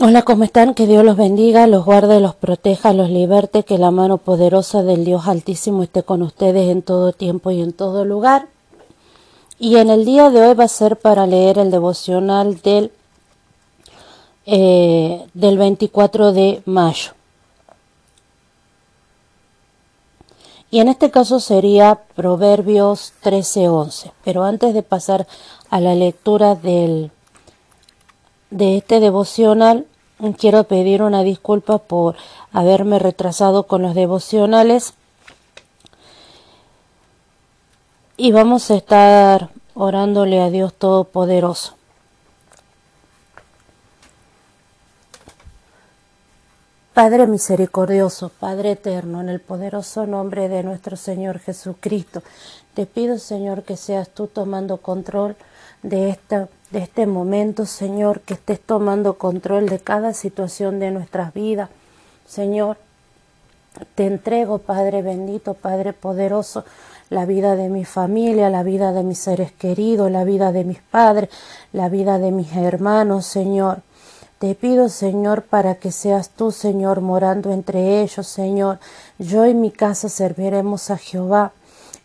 Hola, ¿cómo están? Que Dios los bendiga, los guarde, los proteja, los liberte, que la mano poderosa del Dios Altísimo esté con ustedes en todo tiempo y en todo lugar. Y en el día de hoy va a ser para leer el devocional del, eh, del 24 de mayo. Y en este caso sería Proverbios 13:11. Pero antes de pasar a la lectura del de este devocional, quiero pedir una disculpa por haberme retrasado con los devocionales. Y vamos a estar orándole a Dios Todopoderoso. Padre misericordioso, Padre eterno, en el poderoso nombre de nuestro Señor Jesucristo, te pido, Señor, que seas tú tomando control de esta de este momento, Señor, que estés tomando control de cada situación de nuestras vidas. Señor, te entrego, Padre bendito, Padre poderoso, la vida de mi familia, la vida de mis seres queridos, la vida de mis padres, la vida de mis hermanos, Señor. Te pido, Señor, para que seas tú, Señor, morando entre ellos, Señor. Yo y mi casa serviremos a Jehová.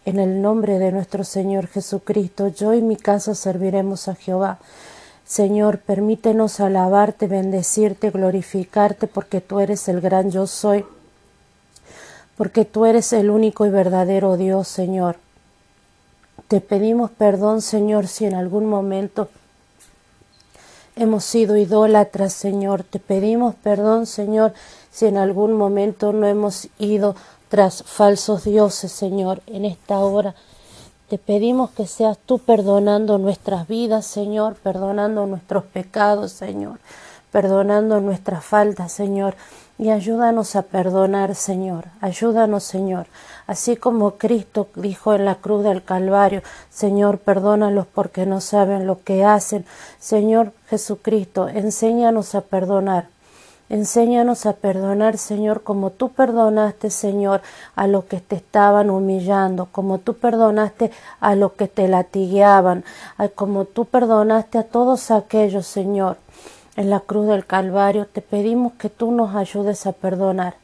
En el nombre de nuestro Señor Jesucristo, yo y mi casa serviremos a Jehová. Señor, permítenos alabarte, bendecirte, glorificarte, porque tú eres el gran yo soy, porque tú eres el único y verdadero Dios, Señor. Te pedimos perdón, Señor, si en algún momento hemos sido idólatras, Señor. Te pedimos perdón, Señor, si en algún momento no hemos ido tras falsos dioses, Señor, en esta hora. Te pedimos que seas tú perdonando nuestras vidas, Señor, perdonando nuestros pecados, Señor, perdonando nuestras faltas, Señor, y ayúdanos a perdonar, Señor, ayúdanos, Señor, así como Cristo dijo en la cruz del Calvario, Señor, perdónalos porque no saben lo que hacen, Señor Jesucristo, enséñanos a perdonar, Enséñanos a perdonar, Señor, como tú perdonaste, Señor, a los que te estaban humillando, como tú perdonaste a los que te latigueaban, como tú perdonaste a todos aquellos, Señor, en la cruz del Calvario. Te pedimos que tú nos ayudes a perdonar.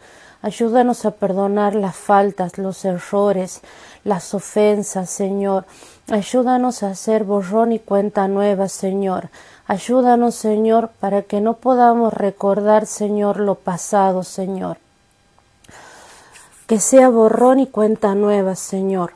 Ayúdanos a perdonar las faltas, los errores, las ofensas, Señor. Ayúdanos a hacer borrón y cuenta nueva, Señor. Ayúdanos, Señor, para que no podamos recordar, Señor, lo pasado, Señor. Que sea borrón y cuenta nueva, Señor.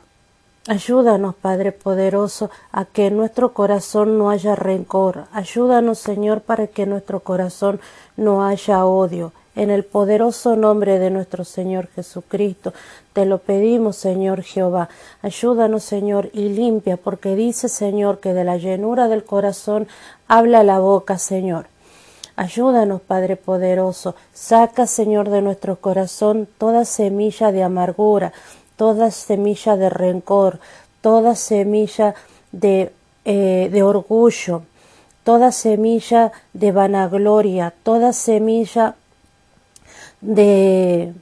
Ayúdanos, Padre poderoso, a que en nuestro corazón no haya rencor. Ayúdanos, Señor, para que en nuestro corazón no haya odio. En el poderoso nombre de nuestro Señor Jesucristo, te lo pedimos, Señor Jehová. Ayúdanos, Señor, y limpia, porque dice, Señor, que de la llenura del corazón habla la boca, Señor. Ayúdanos, Padre poderoso. Saca, Señor, de nuestro corazón toda semilla de amargura, toda semilla de rencor, toda semilla de, eh, de orgullo, toda semilla de vanagloria, toda semilla de,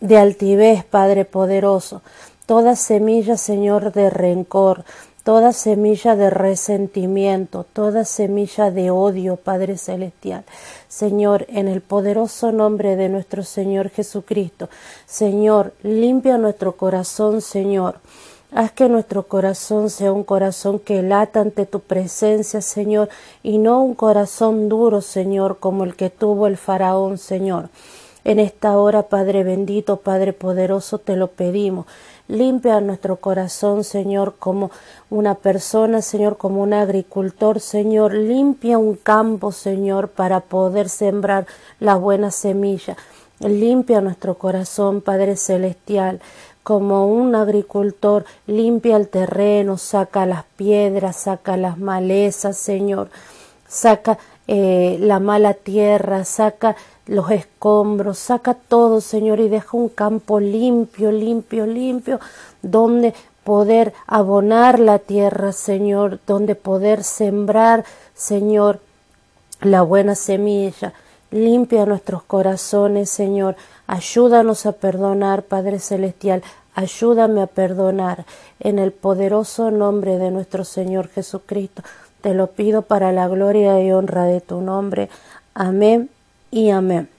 de altivez, Padre poderoso, toda semilla, Señor, de rencor, toda semilla de resentimiento, toda semilla de odio, Padre Celestial. Señor, en el poderoso nombre de nuestro Señor Jesucristo, Señor, limpia nuestro corazón, Señor. Haz que nuestro corazón sea un corazón que lata ante tu presencia, Señor, y no un corazón duro, Señor, como el que tuvo el faraón, Señor. En esta hora, Padre bendito, Padre poderoso, te lo pedimos. Limpia nuestro corazón, Señor, como una persona, Señor, como un agricultor, Señor. Limpia un campo, Señor, para poder sembrar la buena semilla. Limpia nuestro corazón, Padre Celestial como un agricultor limpia el terreno, saca las piedras, saca las malezas, Señor, saca eh, la mala tierra, saca los escombros, saca todo, Señor, y deja un campo limpio, limpio, limpio, donde poder abonar la tierra, Señor, donde poder sembrar, Señor, la buena semilla. Limpia nuestros corazones, Señor. Ayúdanos a perdonar, Padre Celestial. Ayúdame a perdonar. En el poderoso nombre de nuestro Señor Jesucristo. Te lo pido para la gloria y honra de tu nombre. Amén y amén.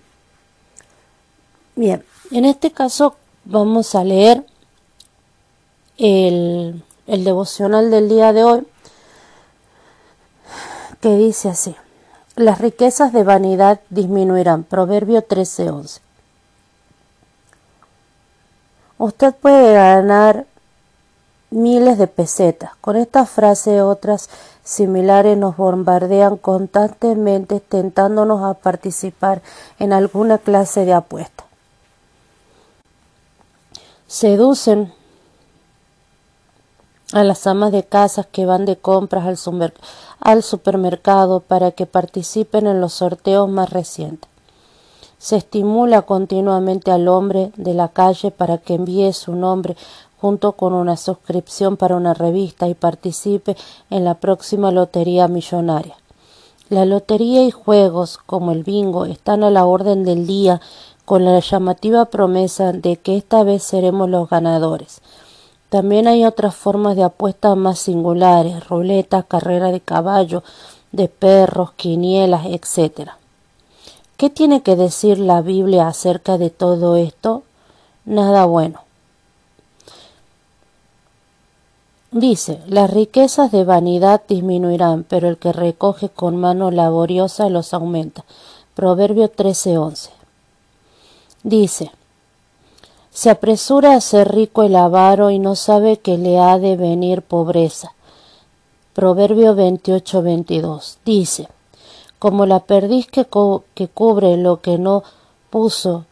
Bien, en este caso vamos a leer el, el devocional del día de hoy que dice así. Las riquezas de vanidad disminuirán. Proverbio 13:11. Usted puede ganar miles de pesetas. Con esta frase otras similares nos bombardean constantemente tentándonos a participar en alguna clase de apuesta. Seducen a las amas de casas que van de compras al, supermercado para que participen en los sorteos más recientes. Se estimula continuamente al hombre de la calle para que envíe su nombre junto con una suscripción para una revista y participe en la próxima lotería millonaria. La lotería y juegos como el bingo están a la orden del día con la llamativa promesa de que esta vez seremos los ganadores. También hay otras formas de apuestas más singulares, ruletas, carrera de caballo, de perros, quinielas, etc. ¿Qué tiene que decir la Biblia acerca de todo esto? Nada bueno. Dice, las riquezas de vanidad disminuirán, pero el que recoge con mano laboriosa los aumenta. Proverbio 13:11. Dice, se apresura a ser rico el avaro y no sabe que le ha de venir pobreza. Proverbio 28:22 dice, como la perdiz que, cubre lo que no puso,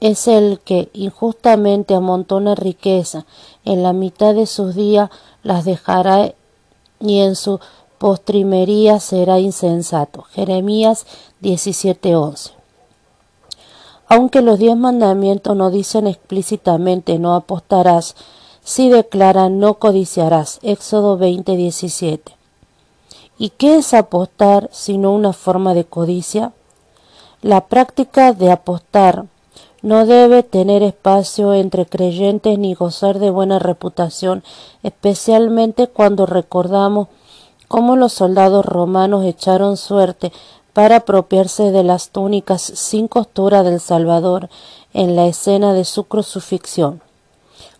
es el que injustamente amontona riqueza, en la mitad de sus días las dejará y en su postrimería será insensato. Jeremías 17:11 aunque los diez mandamientos no dicen explícitamente no apostarás, sí declaran no codiciarás. Éxodo 20, 17. ¿Y qué es apostar sino una forma de codicia? La práctica de apostar no debe tener espacio entre creyentes ni gozar de buena reputación, especialmente cuando recordamos cómo los soldados romanos echaron suerte para apropiarse de las túnicas sin costura del Salvador en la escena de su crucifixión.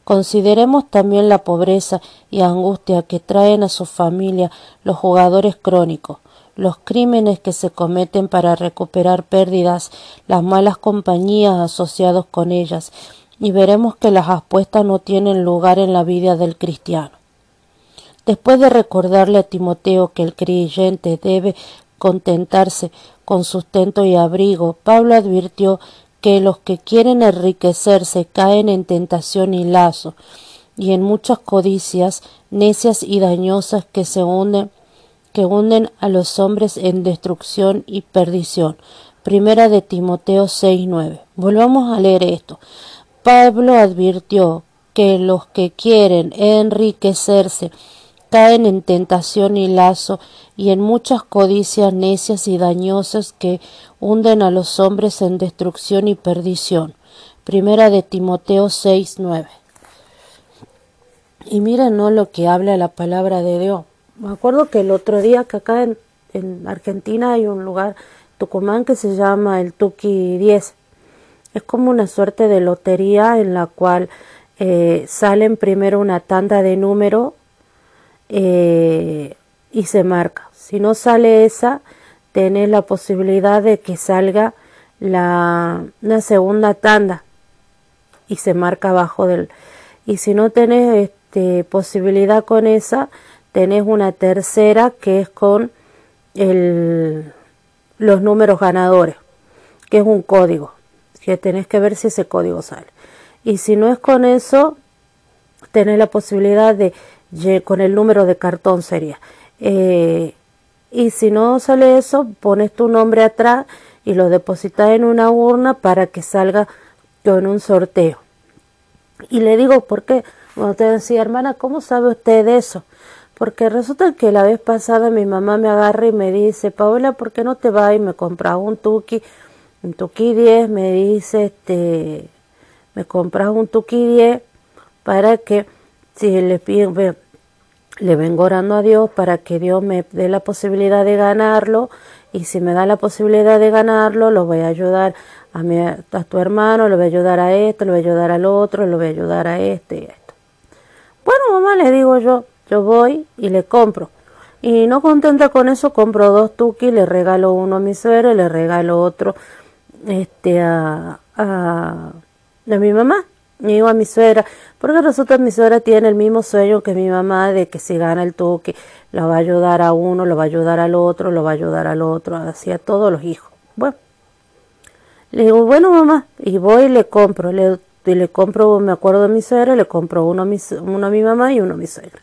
Consideremos también la pobreza y angustia que traen a su familia los jugadores crónicos, los crímenes que se cometen para recuperar pérdidas, las malas compañías asociadas con ellas, y veremos que las apuestas no tienen lugar en la vida del cristiano. Después de recordarle a Timoteo que el creyente debe contentarse con sustento y abrigo, Pablo advirtió que los que quieren enriquecerse caen en tentación y lazo, y en muchas codicias necias y dañosas que se hunden que hunden a los hombres en destrucción y perdición. Primera de Timoteo 6:9. Volvamos a leer esto. Pablo advirtió que los que quieren enriquecerse caen en tentación y lazo y en muchas codicias necias y dañosas que hunden a los hombres en destrucción y perdición. Primera de Timoteo 6, 9. Y miren ¿no? lo que habla la palabra de Dios. Me acuerdo que el otro día que acá en, Argentina hay un lugar, Tucumán, que se llama el Tuki 10. Es como una suerte de lotería en la cual eh, salen primero una tanda de número eh, y se marca. Si no sale esa, tenés la posibilidad de que salga la, segunda tanda y se marca abajo del. Y si no tenés este, posibilidad con esa, tenés una tercera que es con el, los números ganadores, que es un código, que tenés que ver si ese código sale. Y si no es con eso, tenés la posibilidad de con el número de cartón sería. Eh, y si no sale eso, pones tu nombre atrás y lo depositas en una urna para que salga con un sorteo. Y le digo, ¿por qué? Cuando te decía, hermana, ¿cómo sabe usted de eso? Porque resulta que la vez pasada mi mamá me agarra y me dice, Paola, ¿por qué no te vas y me compras un Tuki? Un Tuki 10, me dice, este, me compras un Tuki 10 para que si le pido, le vengo orando a Dios para que Dios me dé la posibilidad de ganarlo y si me da la posibilidad de ganarlo, lo voy a ayudar a, mi, a tu hermano, lo voy a ayudar a esto, lo voy a ayudar al otro, lo voy a ayudar a este y esto. Bueno, mamá, le digo yo, yo voy y le compro. Y no contenta con eso, compro dos tuki, le regalo uno a mi suegra y le regalo otro este, a, a, a mi mamá. Y digo a mi suegra, porque resulta que mi suegra tiene el mismo sueño que mi mamá de que si gana el tuki, lo va a ayudar a uno, lo va a ayudar al otro, lo va a ayudar al otro, así a todos los hijos. Bueno, le digo, bueno mamá, y voy y le compro, le, y le compro, me acuerdo de mi suegra, le compro uno a mi, uno a mi mamá y uno a mi suegra.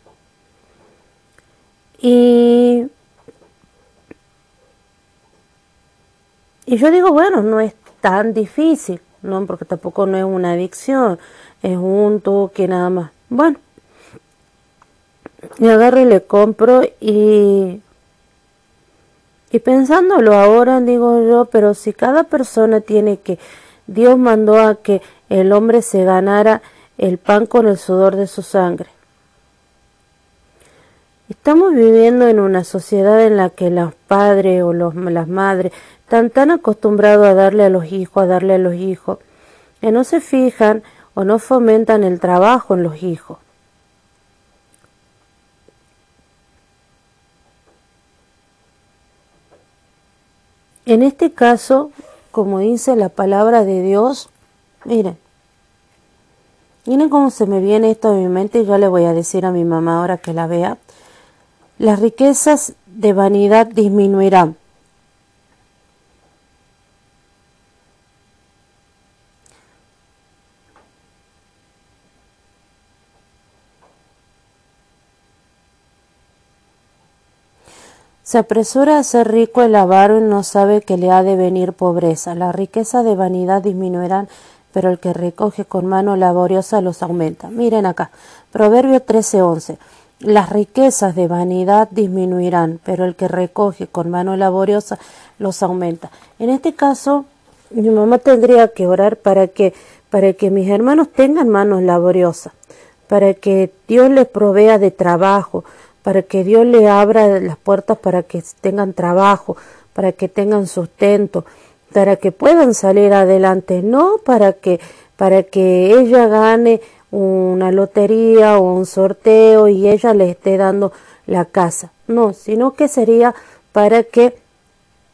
Y, y yo digo, bueno, no es tan difícil, ¿no? Porque tampoco no es una adicción, es un toque nada más. Bueno, y agarro y le compro y y pensándolo ahora digo yo, pero si cada persona tiene que Dios mandó a que el hombre se ganara el pan con el sudor de su sangre. Estamos viviendo en una sociedad en la que los padres o las madres están tan acostumbrados a darle a los hijos, a darle a los hijos, que no se fijan o no fomentan el trabajo en los hijos. En este caso, como dice la palabra de Dios, miren, miren cómo se me viene esto a mi mente y yo le voy a decir a mi mamá ahora que la vea. Las riquezas de vanidad disminuirán. Se apresura a ser rico el avaro y no sabe que le ha de venir pobreza. La riqueza de vanidad disminuirán, pero el que recoge con mano laboriosa los aumenta. Miren acá, Proverbio 13:11. Las riquezas de vanidad disminuirán, pero el que recoge con mano laboriosa los aumenta. En este caso, mi mamá tendría que orar para que, para que mis hermanos tengan manos laboriosas, para que Dios les provea de trabajo, para que Dios le abra las puertas para que tengan trabajo, para que tengan sustento, para que puedan salir adelante, no para que para que ella gane una lotería o un sorteo y ella le esté dando la casa, no, sino que sería para que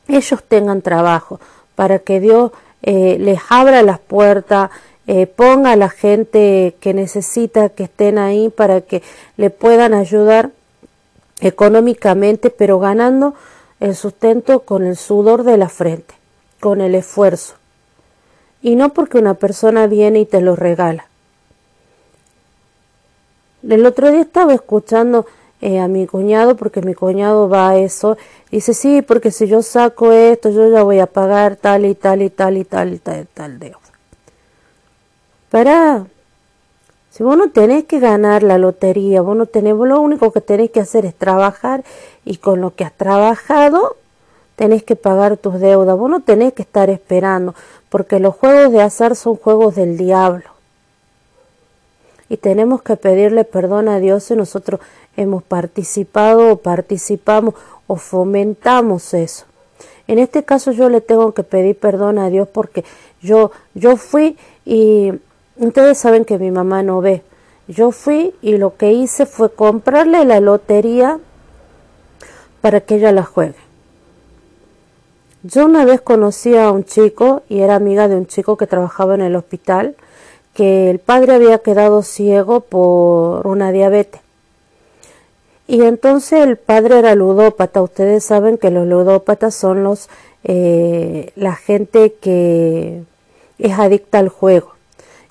ellos tengan trabajo, para que Dios eh, les abra las puertas, eh, ponga a la gente que necesita que estén ahí para que le puedan ayudar económicamente, pero ganando el sustento con el sudor de la frente, con el esfuerzo. Y no porque una persona viene y te lo regala. El otro día estaba escuchando eh, a mi cuñado, porque mi cuñado va a eso, dice, sí, porque si yo saco esto, yo ya voy a pagar tal y tal y tal y tal y tal, y tal deuda. Para, si vos no tenés que ganar la lotería, vos no tenés, lo único que tenés que hacer es trabajar y con lo que has trabajado tenés que pagar tus deudas. Vos no tenés que estar esperando, porque los juegos de azar son juegos del diablo. Y tenemos que pedirle perdón a Dios si nosotros hemos participado o participamos o fomentamos eso. En este caso yo le tengo que pedir perdón a Dios porque yo, yo fui y Ustedes saben que mi mamá no ve. Yo fui y lo que hice fue comprarle la lotería para que ella la juegue. Yo una vez conocí a un chico y era amiga de un chico que trabajaba en el hospital, que el padre había quedado ciego por una diabetes. Y entonces el padre era ludópata. Ustedes saben que los ludópatas son los eh, la gente que es adicta al juego.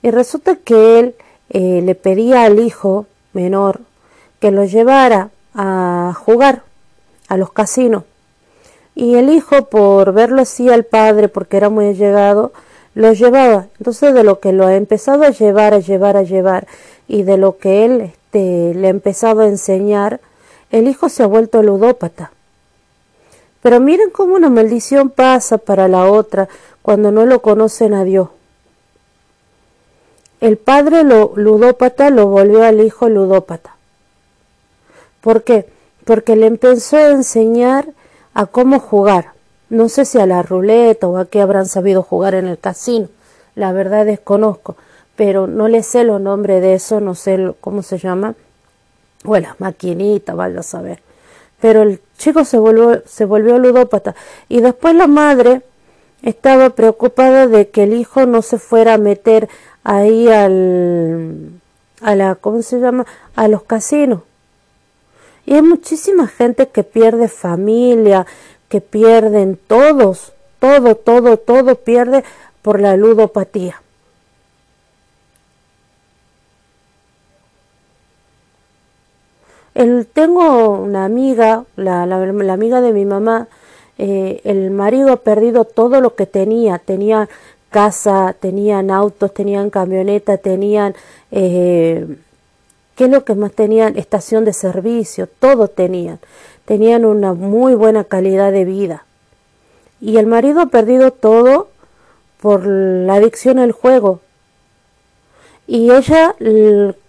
Y resulta que él eh, le pedía al hijo menor que lo llevara a jugar a los casinos. Y el hijo, por verlo así al padre, porque era muy allegado, lo llevaba. Entonces, de lo que lo ha empezado a llevar, a llevar, a llevar, y de lo que él este, le ha empezado a enseñar, el hijo se ha vuelto ludópata. Pero miren cómo una maldición pasa para la otra cuando no lo conocen a Dios. El padre lo, ludópata lo volvió al hijo ludópata. ¿Por qué? Porque le empezó a enseñar a cómo jugar. No sé si a la ruleta o a qué habrán sabido jugar en el casino, la verdad desconozco, pero no le sé los nombres de eso, no sé cómo se llama, o las maquinitas, vaya a saber. Pero el chico se volvió, se volvió ludópata y después la madre estaba preocupada de que el hijo no se fuera a meter ahí al, a la, ¿cómo se llama? A los casinos. Y hay muchísima gente que pierde familia, que pierden todos, todo, todo, todo pierde por la ludopatía. El, tengo una amiga, la, la, amiga de mi mamá, eh, el marido ha perdido todo lo que tenía, tenía casa, tenían autos, tenían camioneta, tenían, eh, ¿qué es lo que más tenían? Estación de servicio, todo tenían, tenían una muy buena calidad de vida. Y el marido ha perdido todo por la adicción al juego. Y ella,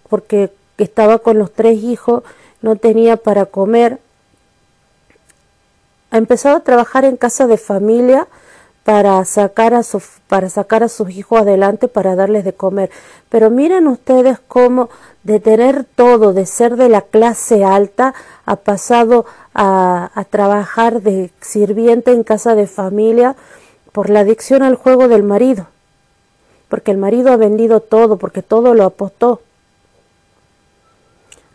porque estaba con los tres hijos, no tenía para comer, ha empezado a trabajar en casa de familia para sacar a su, para sacar a sus hijos adelante para darles de comer. Pero miren ustedes cómo de tener todo, de ser de la clase alta, ha pasado a, trabajar de sirviente en casa de familia por la adicción al juego del marido. Porque el marido ha vendido todo, porque todo lo apostó.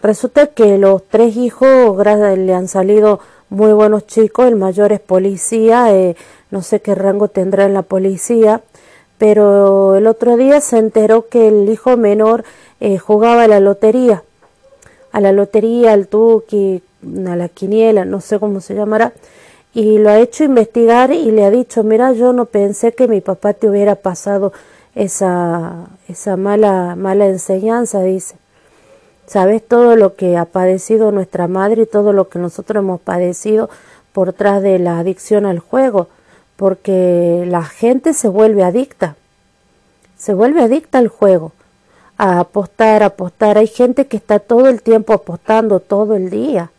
Resulta que los tres hijos le han salido muy buenos chicos, el mayor es policía, eh, no sé qué rango tendrá en la policía, pero el otro día se enteró que el hijo menor eh, jugaba a la lotería, a la lotería, al tuki, a la quiniela, no sé cómo se llamará, y lo ha hecho investigar y le ha dicho, mira, yo no pensé que mi papá te hubiera pasado esa, esa mala, mala enseñanza, dice. Sabes todo lo que ha padecido nuestra madre y todo lo que nosotros hemos padecido por tras de la adicción al juego, porque la gente se vuelve adicta, se vuelve adicta al juego, a apostar, apostar. Hay gente que está todo el tiempo apostando, todo el día.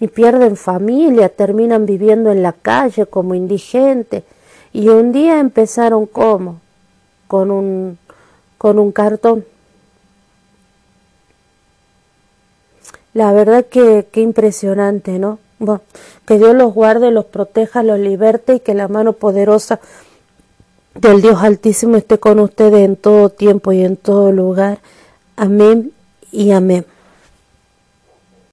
Y pierden familia, terminan viviendo en la calle como indigentes. Y un día empezaron como, con un, con un cartón. La verdad que, qué impresionante, ¿no? Que Dios los guarde, los proteja, los liberte y que la mano poderosa del Dios Altísimo esté con ustedes en todo tiempo y en todo lugar. Amén y amén.